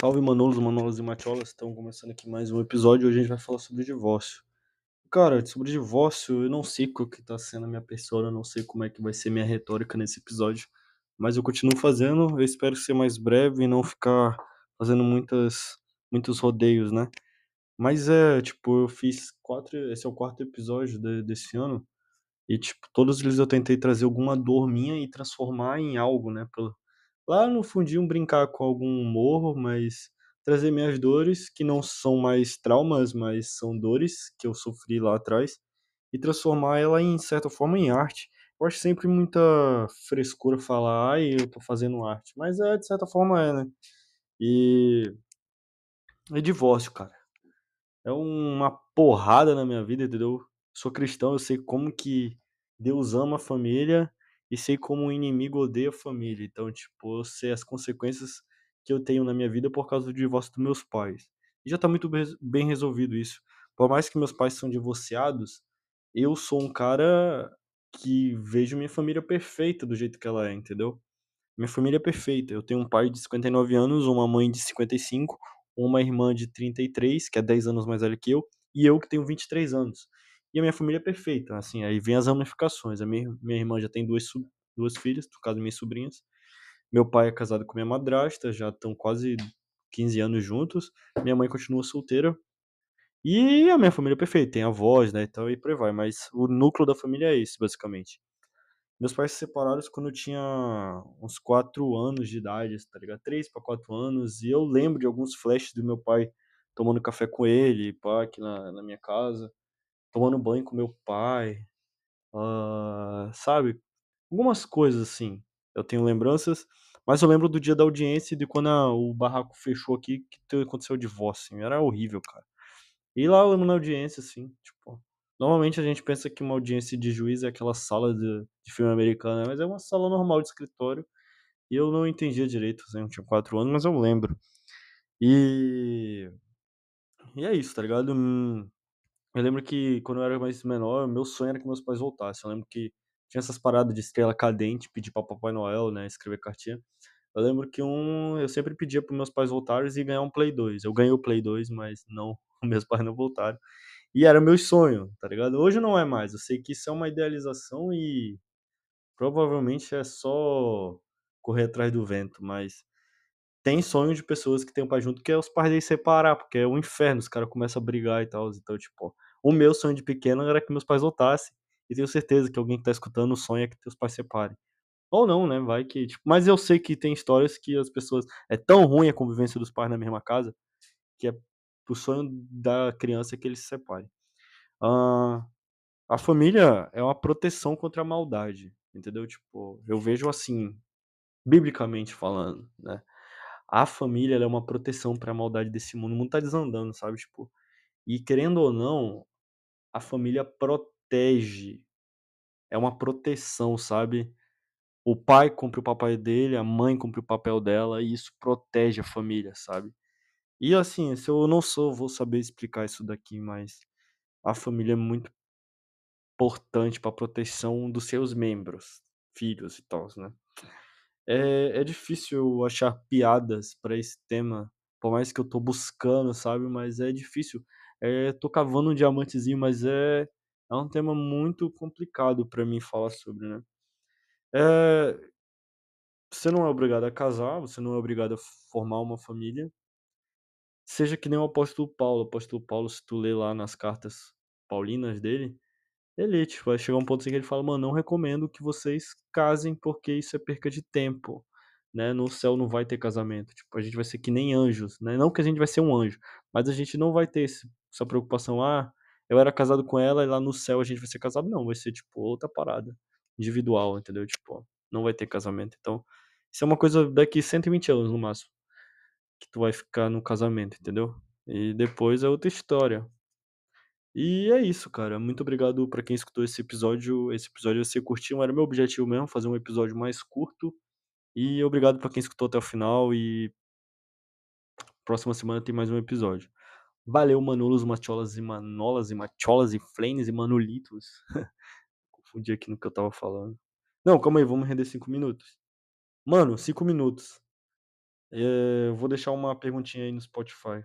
Salve Manolos, Manolas e Matiolas, estão começando aqui mais um episódio. Hoje a gente vai falar sobre divórcio. Cara, sobre divórcio, eu não sei qual que tá sendo a minha persona, eu não sei como é que vai ser minha retórica nesse episódio, mas eu continuo fazendo. Eu espero ser mais breve e não ficar fazendo muitas, muitos rodeios, né? Mas é, tipo, eu fiz quatro. Esse é o quarto episódio de- desse ano, e, tipo, todos eles eu tentei trazer alguma dor minha e transformar em algo, né? Lá no fundinho brincar com algum humor, mas trazer minhas dores, que não são mais traumas, mas são dores que eu sofri lá atrás, e transformar ela em certa forma em arte. Eu acho sempre muita frescura falar, ai, eu tô fazendo arte, mas é, de certa forma é, né? E é divórcio, cara. É uma porrada na minha vida, entendeu? Sou cristão, eu sei como que Deus ama a família e sei como o inimigo odeia a família. Então, tipo, eu sei as consequências que eu tenho na minha vida por causa do divórcio dos meus pais. E já tá muito bem bem resolvido isso. Por mais que meus pais são divorciados, eu sou um cara que vejo minha família perfeita do jeito que ela é, entendeu? Minha família é perfeita. Eu tenho um pai de 59 anos, uma mãe de 55, uma irmã de 33, que é 10 anos mais velha que eu, e eu que tenho 23 anos. E a minha família é perfeita, assim, aí vem as ramificações. A minha, minha irmã já tem duas, duas filhas, no caso, minhas sobrinhas. Meu pai é casado com minha madrasta, já estão quase 15 anos juntos. Minha mãe continua solteira. E a minha família é perfeita, tem avós, né, então e por aí vai. Mas o núcleo da família é esse, basicamente. Meus pais se separaram quando eu tinha uns 4 anos de idade, tá ligado? 3 para 4 anos, e eu lembro de alguns flashes do meu pai tomando café com ele, pá, aqui na na minha casa, tomando banho com meu pai, hã, sabe? Algumas coisas assim, eu tenho lembranças, mas eu lembro do dia da audiência e de quando a o barraco fechou aqui, que te aconteceu o divórcio, assim, era horrível, cara. E lá eu lembro na audiência, assim, tipo, normalmente a gente pensa que uma audiência de juiz é aquela sala de de filme americano, né, mas é uma sala normal de escritório, e eu não entendia direito, assim, eu tinha 4 anos, mas eu lembro. E e é isso, tá ligado? Hum, eu lembro que quando eu era mais menor, meu sonho era que meus pais voltassem. Eu lembro que tinha essas paradas de estrela cadente, pedir pra Papai Noel, né, escrever cartinha. Eu lembro que um eu sempre pedia para meus pais voltarem e ganhar um Play 2. Eu ganhei o Play 2, mas não meus pais não voltaram. E era meu sonho, tá ligado? Hoje não é mais, eu sei que isso é uma idealização e provavelmente é só correr atrás do vento, mas tem sonho de pessoas que têm um pai junto que é os pais deles separar, porque é um inferno, os caras começam a brigar e tal. então, tipo, o meu sonho de pequeno era que meus pais voltassem, e tenho certeza que alguém que tá escutando sonha que teus pais separem. Ou não, né, vai que tipo mas eu sei que tem histórias que as pessoas é tão ruim a convivência dos pais na mesma casa, que é o sonho da criança que eles se separem. Hã, a família é uma proteção contra a maldade, entendeu? Tipo, eu vejo assim, biblicamente falando, né, a família é uma proteção para a maldade desse mundo, o mundo tá desandando, sabe, tipo, e querendo ou não, a família protege, é uma proteção, sabe. O pai cumpre o papel dele, a mãe cumpre o papel dela e isso protege a família, sabe. E assim, se eu não sou vou saber explicar isso daqui, mas a família é muito importante para a proteção dos seus membros, filhos e tals, né. É é difícil achar piadas para esse tema, por mais que eu tô buscando, sabe, mas é difícil. Eh, tô cavando um diamantezinho, mas é é um tema muito complicado para mim falar sobre, né. Eh, você não é obrigado a casar, você não é obrigado a formar uma família. Seja que nem o apóstolo Paulo, o apóstolo Paulo, se tu ler lá nas cartas paulinas dele, ele, tipo, vai chegar um ponto assim que ele fala: "Mano, não recomendo que vocês casem, porque isso é perca de tempo, né, no céu não vai ter casamento, tipo, a gente vai ser que nem anjos", né, não que a gente vai ser um anjo, mas a gente não vai ter esse essa preocupação: "Ah, eu era casado com ela e lá no céu a gente vai ser casado", não, vai ser, tipo, outra parada, individual, entendeu, tipo, não vai ter casamento, então, isso é uma coisa daqui 120 anos no máximo que tu vai ficar no casamento, entendeu? E depois é outra história. E é isso, cara. Muito obrigado pra quem escutou esse episódio. Esse episódio você curtiu, era meu objetivo mesmo, fazer um episódio mais curto. E obrigado pra quem escutou até o final e próxima semana tem mais um episódio. Valeu, Manolos, Macholas e Manolas e Macholas e Flames e Manulitos. Confundi aqui no que eu estava falando. Não, calma aí, vamos render 5 minutos. Mano, 5 minutos. Eh, vou deixar uma perguntinha aí no Spotify.